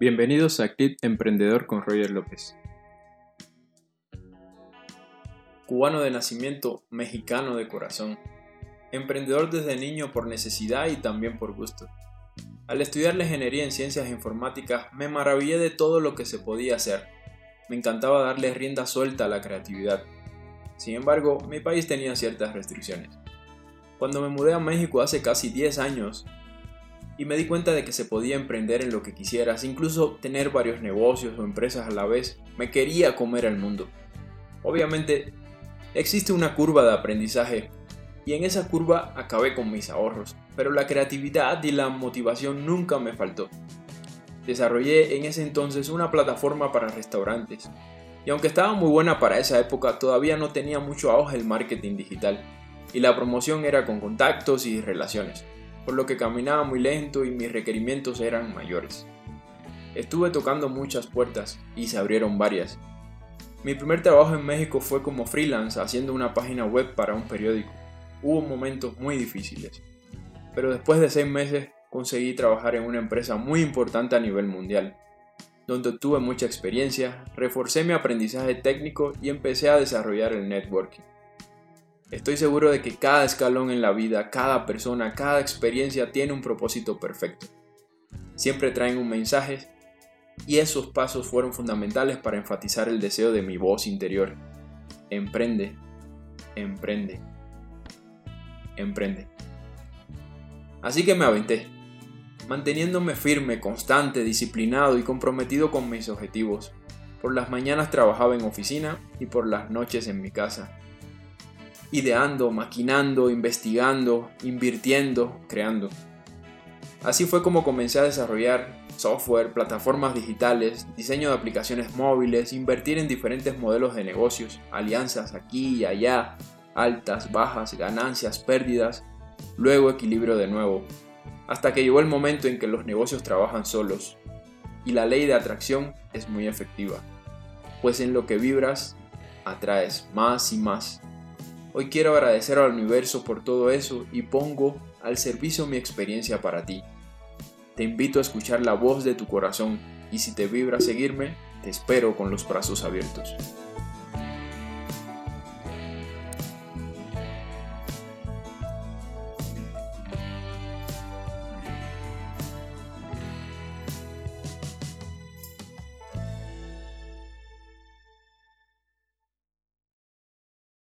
Bienvenidos a Clip Emprendedor con Roger López. Cubano de nacimiento, mexicano de corazón. Emprendedor desde niño por necesidad y también por gusto. Al estudiar la ingeniería en ciencias informáticas me maravillé de todo lo que se podía hacer. Me encantaba darle rienda suelta a la creatividad. Sin embargo, mi país tenía ciertas restricciones. Cuando me mudé a México hace casi 10 años, y me di cuenta de que se podía emprender en lo que quisieras, incluso tener varios negocios o empresas a la vez. Me quería comer el mundo. Obviamente, existe una curva de aprendizaje y en esa curva acabé con mis ahorros, pero la creatividad y la motivación nunca me faltó. Desarrollé en ese entonces una plataforma para restaurantes, y aunque estaba muy buena para esa época, todavía no tenía mucho auge el marketing digital, y la promoción era con contactos y relaciones por lo que caminaba muy lento y mis requerimientos eran mayores. Estuve tocando muchas puertas y se abrieron varias. Mi primer trabajo en México fue como freelance haciendo una página web para un periódico. Hubo momentos muy difíciles, pero después de seis meses conseguí trabajar en una empresa muy importante a nivel mundial, donde tuve mucha experiencia, reforcé mi aprendizaje técnico y empecé a desarrollar el networking. Estoy seguro de que cada escalón en la vida, cada persona, cada experiencia tiene un propósito perfecto. Siempre traen un mensaje y esos pasos fueron fundamentales para enfatizar el deseo de mi voz interior. Emprende, emprende, emprende. Así que me aventé, manteniéndome firme, constante, disciplinado y comprometido con mis objetivos. Por las mañanas trabajaba en oficina y por las noches en mi casa ideando, maquinando, investigando, invirtiendo, creando. Así fue como comencé a desarrollar software, plataformas digitales, diseño de aplicaciones móviles, invertir en diferentes modelos de negocios, alianzas aquí y allá, altas, bajas, ganancias, pérdidas, luego equilibrio de nuevo, hasta que llegó el momento en que los negocios trabajan solos y la ley de atracción es muy efectiva, pues en lo que vibras atraes más y más Hoy quiero agradecer al universo por todo eso y pongo al servicio mi experiencia para ti. Te invito a escuchar la voz de tu corazón y si te vibra seguirme, te espero con los brazos abiertos.